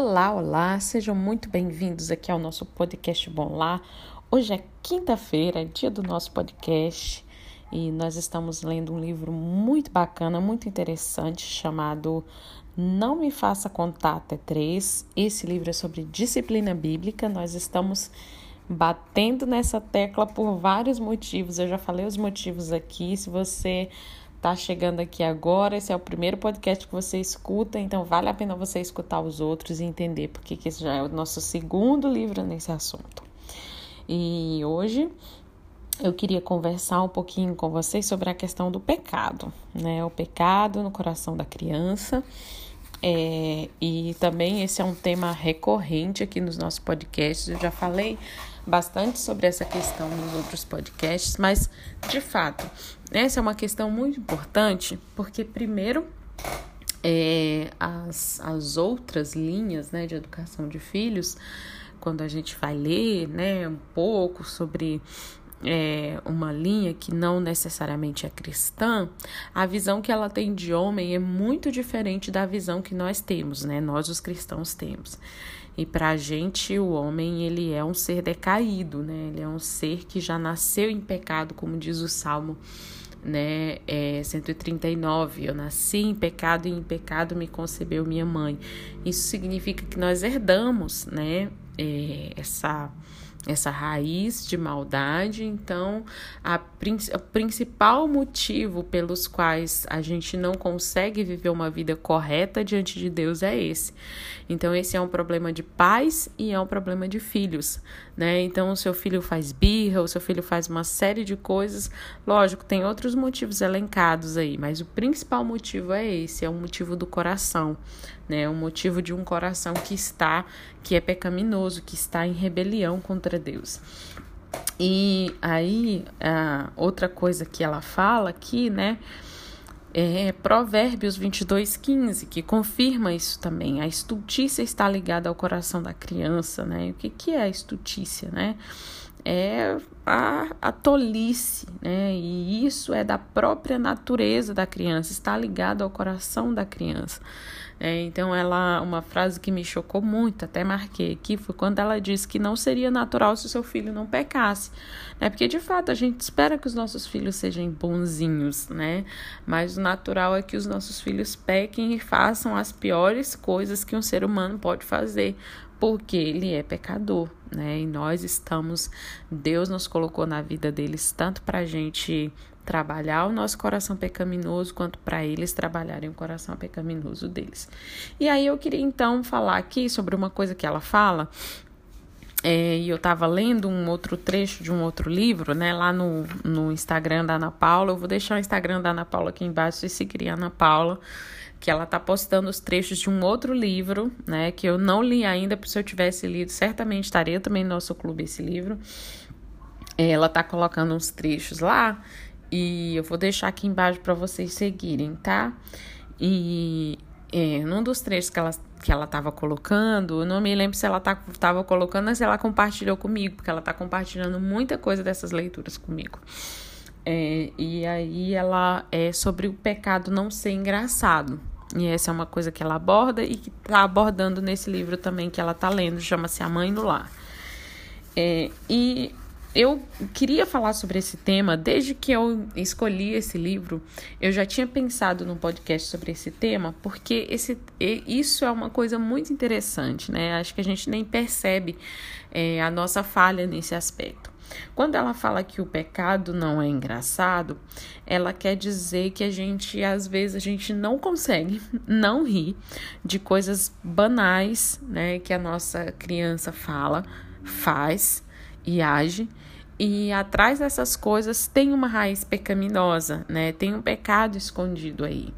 Olá, olá, sejam muito bem-vindos aqui ao nosso podcast Bom Lá. Hoje é quinta-feira, dia do nosso podcast, e nós estamos lendo um livro muito bacana, muito interessante, chamado Não Me Faça Contar Até Três. Esse livro é sobre disciplina bíblica. Nós estamos batendo nessa tecla por vários motivos. Eu já falei os motivos aqui. Se você tá chegando aqui agora, esse é o primeiro podcast que você escuta, então vale a pena você escutar os outros e entender porque que esse já é o nosso segundo livro nesse assunto. E hoje eu queria conversar um pouquinho com vocês sobre a questão do pecado, né? O pecado no coração da criança. É, e também esse é um tema recorrente aqui nos nossos podcasts. Eu já falei bastante sobre essa questão nos outros podcasts, mas de fato, essa é uma questão muito importante, porque primeiro é, as, as outras linhas né, de educação de filhos, quando a gente vai ler né, um pouco sobre é, uma linha que não necessariamente é cristã, a visão que ela tem de homem é muito diferente da visão que nós temos, né? Nós, os cristãos, temos. E para a gente, o homem, ele é um ser decaído, né? Ele é um ser que já nasceu em pecado, como diz o Salmo né? É 139. Eu nasci em pecado e em pecado me concebeu minha mãe. Isso significa que nós herdamos, né? É, essa essa raiz de maldade. Então, a, o principal motivo pelos quais a gente não consegue viver uma vida correta diante de Deus é esse. Então, esse é um problema de pais e é um problema de filhos, né? Então, o seu filho faz birra, o seu filho faz uma série de coisas. Lógico, tem outros motivos elencados aí, mas o principal motivo é esse, é o motivo do coração, né? O motivo de um coração que está, que é pecaminoso, que está em rebelião contra Deus. E aí, a outra coisa que ela fala aqui, né? É Provérbios 22, 15, que confirma isso também. A estultícia está ligada ao coração da criança, né? O que, que é a estultícia, né? É a, a tolice, né? E isso é da própria natureza da criança, está ligado ao coração da criança. É, então, ela, uma frase que me chocou muito, até marquei aqui, foi quando ela disse que não seria natural se o seu filho não pecasse. Né? Porque, de fato, a gente espera que os nossos filhos sejam bonzinhos, né? Mas o natural é que os nossos filhos pequem e façam as piores coisas que um ser humano pode fazer, porque ele é pecador, né? E nós estamos, Deus nos colocou na vida deles tanto para a gente trabalhar o nosso coração pecaminoso, quanto para eles trabalharem o coração pecaminoso deles. E aí eu queria então falar aqui sobre uma coisa que ela fala. É, e eu estava lendo um outro trecho de um outro livro, né, lá no, no Instagram da Ana Paula. Eu vou deixar o Instagram da Ana Paula aqui embaixo e seguir a Ana Paula que ela tá postando os trechos de um outro livro, né, que eu não li ainda, porque se eu tivesse lido, certamente estaria também no nosso clube esse livro. É, ela tá colocando uns trechos lá e eu vou deixar aqui embaixo para vocês seguirem, tá? E é, num dos trechos que ela que ela estava colocando, eu não me lembro se ela estava tá, colocando se ela compartilhou comigo, porque ela está compartilhando muita coisa dessas leituras comigo. É, e aí ela é sobre o pecado não ser engraçado. E essa é uma coisa que ela aborda e que está abordando nesse livro também que ela está lendo, chama-se A Mãe no Lar. É, e eu queria falar sobre esse tema desde que eu escolhi esse livro. Eu já tinha pensado num podcast sobre esse tema, porque esse, isso é uma coisa muito interessante, né? Acho que a gente nem percebe é, a nossa falha nesse aspecto. Quando ela fala que o pecado não é engraçado, ela quer dizer que a gente, às vezes, a gente não consegue não rir de coisas banais, né, que a nossa criança fala, faz e age. E atrás dessas coisas tem uma raiz pecaminosa, né? Tem um pecado escondido aí.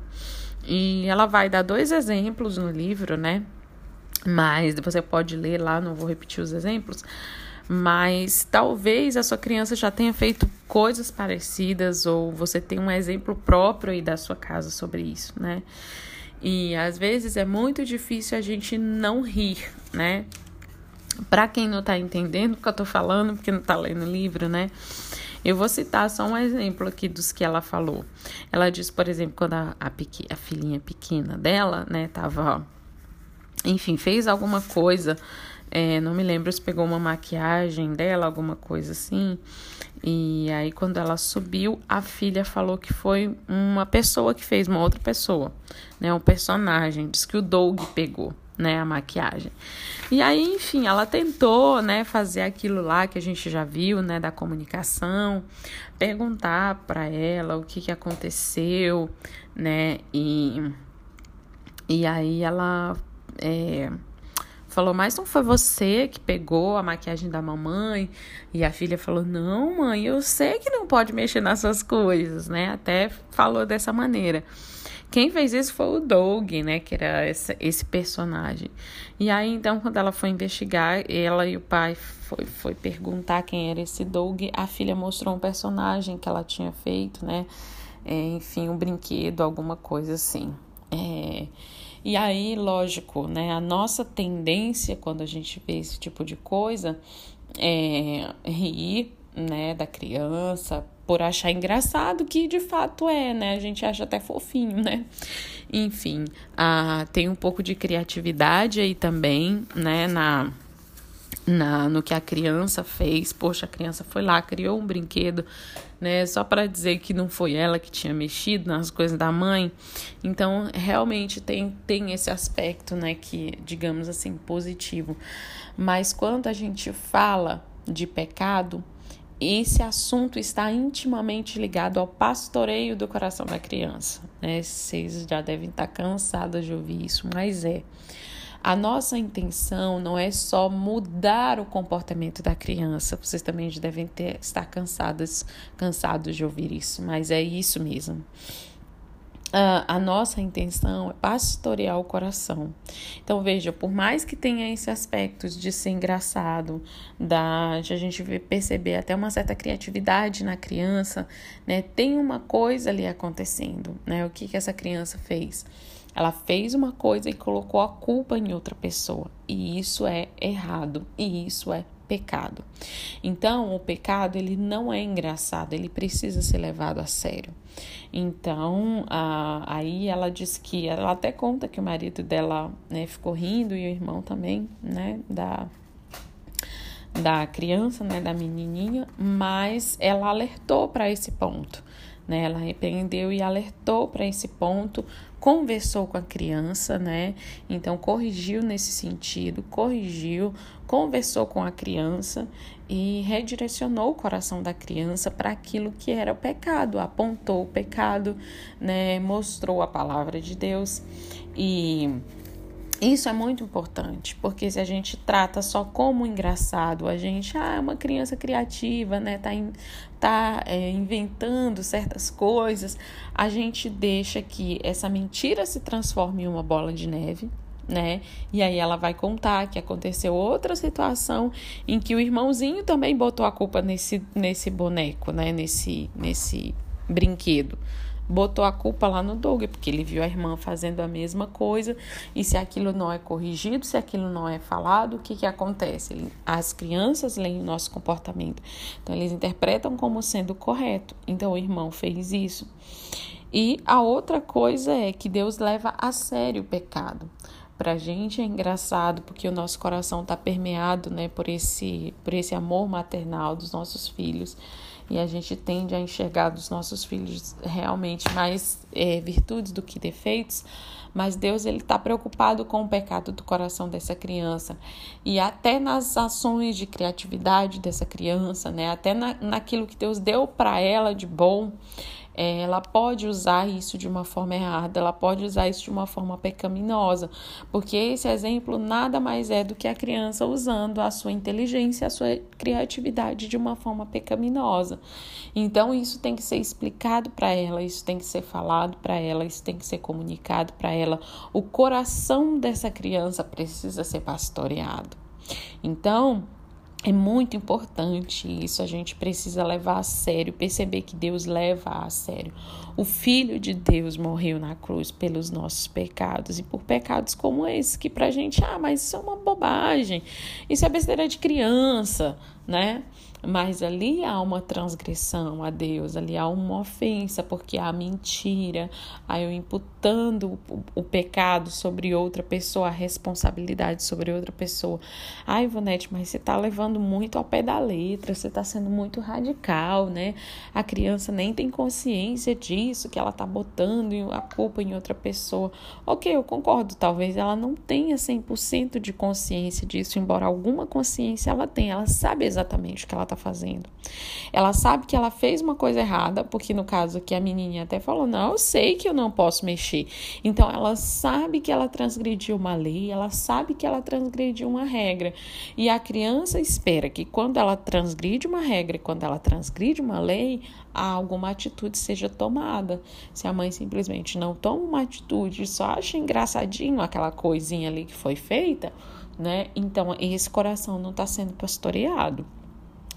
E ela vai dar dois exemplos no livro, né? Mas você pode ler lá, não vou repetir os exemplos. Mas talvez a sua criança já tenha feito coisas parecidas, ou você tem um exemplo próprio aí da sua casa sobre isso, né? E às vezes é muito difícil a gente não rir, né? Para quem não está entendendo o que eu estou falando, porque não está lendo o livro, né? Eu vou citar só um exemplo aqui dos que ela falou. Ela disse, por exemplo, quando a, a, a filhinha pequena dela, né, tava enfim, fez alguma coisa. É, não me lembro se pegou uma maquiagem dela, alguma coisa assim. E aí, quando ela subiu, a filha falou que foi uma pessoa que fez, uma outra pessoa, né? Um personagem. Diz que o Doug pegou, né? A maquiagem. E aí, enfim, ela tentou, né? Fazer aquilo lá que a gente já viu, né? Da comunicação, perguntar para ela o que, que aconteceu, né? E, e aí ela é, falou, mas não foi você que pegou a maquiagem da mamãe? E a filha falou, não, mãe, eu sei que não pode mexer nas suas coisas, né? Até falou dessa maneira. Quem fez isso foi o Doug, né? Que era esse, esse personagem. E aí, então, quando ela foi investigar, ela e o pai foi, foi perguntar quem era esse Doug. A filha mostrou um personagem que ela tinha feito, né? É, enfim, um brinquedo, alguma coisa assim. É, e aí, lógico, né? A nossa tendência quando a gente vê esse tipo de coisa é rir, né, da criança por achar engraçado, que de fato é, né? A gente acha até fofinho, né? Enfim, ah, tem um pouco de criatividade aí também, né, na na, no que a criança fez. Poxa, a criança foi lá, criou um brinquedo, né? Só para dizer que não foi ela que tinha mexido nas coisas da mãe. Então, realmente tem, tem esse aspecto, né? Que, digamos assim, positivo. Mas quando a gente fala de pecado, esse assunto está intimamente ligado ao pastoreio do coração da criança. Né? Vocês já devem estar cansados de ouvir isso, mas é. A nossa intenção não é só mudar o comportamento da criança. Vocês também devem ter, estar cansadas, cansados de ouvir isso, mas é isso mesmo. Uh, a nossa intenção é pastorear o coração. Então, veja, por mais que tenha esse aspecto de ser engraçado, da, de a gente perceber até uma certa criatividade na criança, né? Tem uma coisa ali acontecendo, né? O que, que essa criança fez? Ela fez uma coisa e colocou a culpa em outra pessoa. E isso é errado. E isso é pecado. Então, o pecado ele não é engraçado, ele precisa ser levado a sério. Então, a, aí ela diz que ela até conta que o marido dela né, ficou rindo e o irmão também, né, da da criança, né, da menininha, mas ela alertou para esse ponto, né? Ela repreendeu e alertou para esse ponto conversou com a criança, né? Então corrigiu nesse sentido, corrigiu, conversou com a criança e redirecionou o coração da criança para aquilo que era o pecado, apontou o pecado, né? Mostrou a palavra de Deus e isso é muito importante, porque se a gente trata só como engraçado, a gente, ah, é uma criança criativa, né, tá, in, tá é, inventando certas coisas, a gente deixa que essa mentira se transforme em uma bola de neve, né? E aí ela vai contar que aconteceu outra situação em que o irmãozinho também botou a culpa nesse, nesse boneco, né? Nesse, nesse brinquedo botou a culpa lá no Doug, porque ele viu a irmã fazendo a mesma coisa, e se aquilo não é corrigido, se aquilo não é falado, o que, que acontece? As crianças leem o nosso comportamento, então eles interpretam como sendo correto. Então o irmão fez isso. E a outra coisa é que Deus leva a sério o pecado. Pra gente é engraçado porque o nosso coração está permeado, né, por esse, por esse amor maternal dos nossos filhos e a gente tende a enxergar dos nossos filhos realmente mais é, virtudes do que defeitos, mas Deus ele está preocupado com o pecado do coração dessa criança e até nas ações de criatividade dessa criança, né? Até na, naquilo que Deus deu para ela de bom, ela pode usar isso de uma forma errada, ela pode usar isso de uma forma pecaminosa, porque esse exemplo nada mais é do que a criança usando a sua inteligência, a sua criatividade de uma forma pecaminosa. Então, isso tem que ser explicado para ela, isso tem que ser falado para ela, isso tem que ser comunicado para ela. O coração dessa criança precisa ser pastoreado. Então, é muito importante isso, a gente precisa levar a sério, perceber que Deus leva a sério. O Filho de Deus morreu na cruz pelos nossos pecados e por pecados como esse, que pra gente, ah, mas isso é uma bobagem, isso é besteira de criança, né? Mas ali há uma transgressão a Deus, ali há uma ofensa, porque há mentira, há eu imputando o, pecado sobre outra pessoa, a responsabilidade sobre outra pessoa. Ai, Ivonete, mas você está levando muito ao pé da letra, você está sendo muito radical, né? A criança nem tem consciência disso, que ela está botando a culpa em outra pessoa. Ok, eu concordo, talvez ela não tenha 100% de consciência disso, embora alguma consciência ela tenha, ela sabe exatamente o que ela está fazendo. Ela sabe que ela fez uma coisa errada, porque no caso aqui a menininha até falou: Não, eu sei que eu não posso mexer. Então ela sabe que ela transgrediu uma lei, ela sabe que ela transgrediu uma regra. E a criança espera que quando ela transgride uma regra, quando ela transgride uma lei, alguma atitude seja tomada. Se a mãe simplesmente não toma uma atitude, só acha engraçadinho aquela coisinha ali que foi feita, né? Então esse coração não está sendo pastoreado.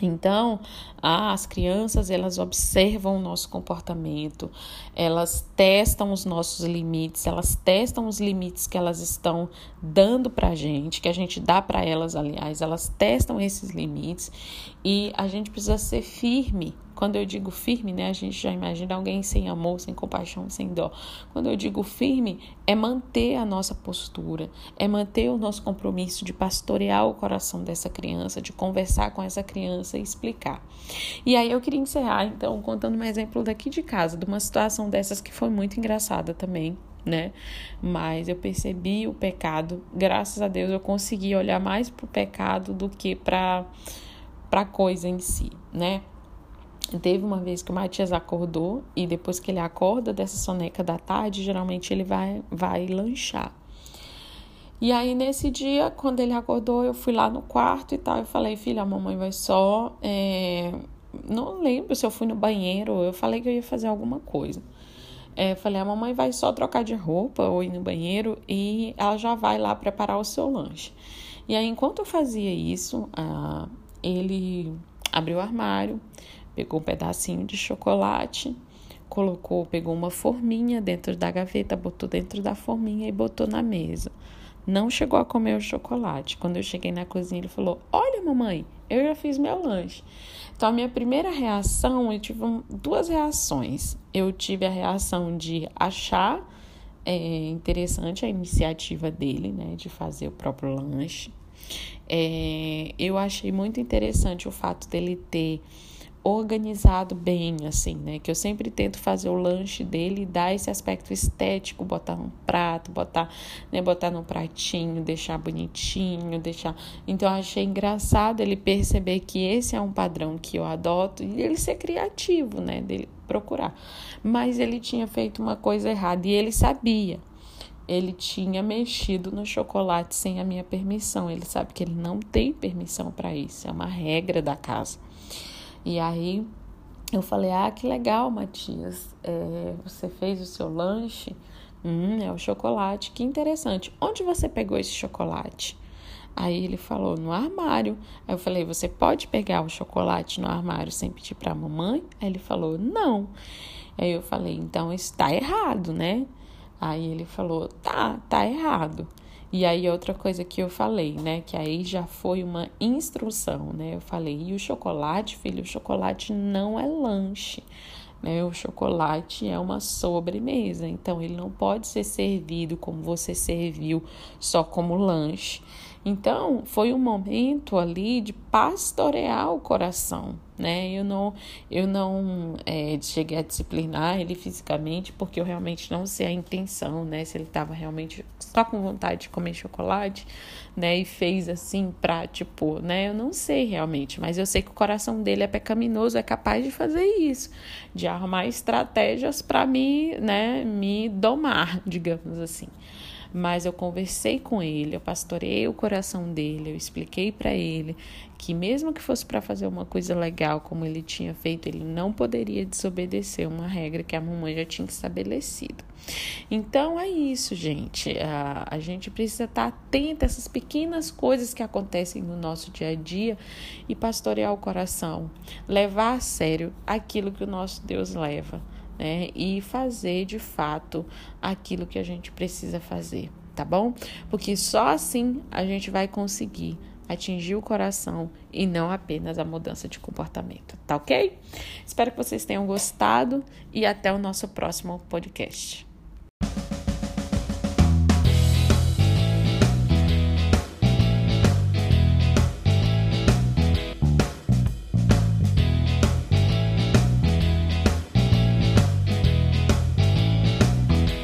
Então, as crianças elas observam o nosso comportamento, elas testam os nossos limites, elas testam os limites que elas estão dando para a gente, que a gente dá para elas, aliás, elas testam esses limites e a gente precisa ser firme quando eu digo firme, né, a gente já imagina alguém sem amor, sem compaixão, sem dó. Quando eu digo firme, é manter a nossa postura, é manter o nosso compromisso de pastorear o coração dessa criança, de conversar com essa criança e explicar. E aí eu queria encerrar, então, contando um exemplo daqui de casa, de uma situação dessas que foi muito engraçada também, né? Mas eu percebi o pecado, graças a Deus eu consegui olhar mais para o pecado do que para a coisa em si, né? Teve uma vez que o Matias acordou e depois que ele acorda dessa soneca da tarde, geralmente ele vai, vai lanchar. E aí, nesse dia, quando ele acordou, eu fui lá no quarto e tal. Eu falei, filha, a mamãe vai só. É... Não lembro se eu fui no banheiro. Eu falei que eu ia fazer alguma coisa. É, falei, a mamãe vai só trocar de roupa ou ir no banheiro e ela já vai lá preparar o seu lanche. E aí, enquanto eu fazia isso, ah, ele abriu o armário, Pegou um pedacinho de chocolate, colocou, pegou uma forminha dentro da gaveta, botou dentro da forminha e botou na mesa. Não chegou a comer o chocolate. Quando eu cheguei na cozinha, ele falou: Olha, mamãe, eu já fiz meu lanche. Então, a minha primeira reação, eu tive duas reações. Eu tive a reação de achar é, interessante a iniciativa dele, né, de fazer o próprio lanche. É, eu achei muito interessante o fato dele ter organizado bem, assim, né? Que eu sempre tento fazer o lanche dele e dar esse aspecto estético, botar num prato, botar, né, botar num pratinho, deixar bonitinho, deixar. Então eu achei engraçado ele perceber que esse é um padrão que eu adoto e ele ser criativo, né? Dele procurar. Mas ele tinha feito uma coisa errada e ele sabia. Ele tinha mexido no chocolate sem a minha permissão. Ele sabe que ele não tem permissão para isso, é uma regra da casa. E aí eu falei: Ah, que legal, Matias, é, você fez o seu lanche. Hum, é o chocolate, que interessante. Onde você pegou esse chocolate? Aí ele falou: No armário. Aí eu falei: Você pode pegar o chocolate no armário sem pedir para a mamãe? Aí ele falou: Não. Aí eu falei: Então está errado, né? Aí ele falou: Tá, tá errado. E aí outra coisa que eu falei, né, que aí já foi uma instrução, né? Eu falei: "E o chocolate, filho, o chocolate não é lanche". Né? O chocolate é uma sobremesa, então ele não pode ser servido como você serviu, só como lanche. Então, foi um momento ali de pastorear o coração, né? Eu não, eu não é, cheguei a disciplinar ele fisicamente, porque eu realmente não sei a intenção, né? Se ele estava realmente só com vontade de comer chocolate, né? E fez assim pra, tipo, né? Eu não sei realmente, mas eu sei que o coração dele é pecaminoso, é capaz de fazer isso, de armar estratégias para me, né? Me domar, digamos assim mas eu conversei com ele, eu pastorei o coração dele, eu expliquei para ele que mesmo que fosse para fazer uma coisa legal como ele tinha feito, ele não poderia desobedecer uma regra que a mamãe já tinha estabelecido. Então é isso, gente. A, a gente precisa estar tá atento a essas pequenas coisas que acontecem no nosso dia a dia e pastorear o coração, levar a sério aquilo que o nosso Deus leva né? E fazer de fato aquilo que a gente precisa fazer, tá bom? Porque só assim a gente vai conseguir atingir o coração e não apenas a mudança de comportamento, tá ok? Espero que vocês tenham gostado e até o nosso próximo podcast.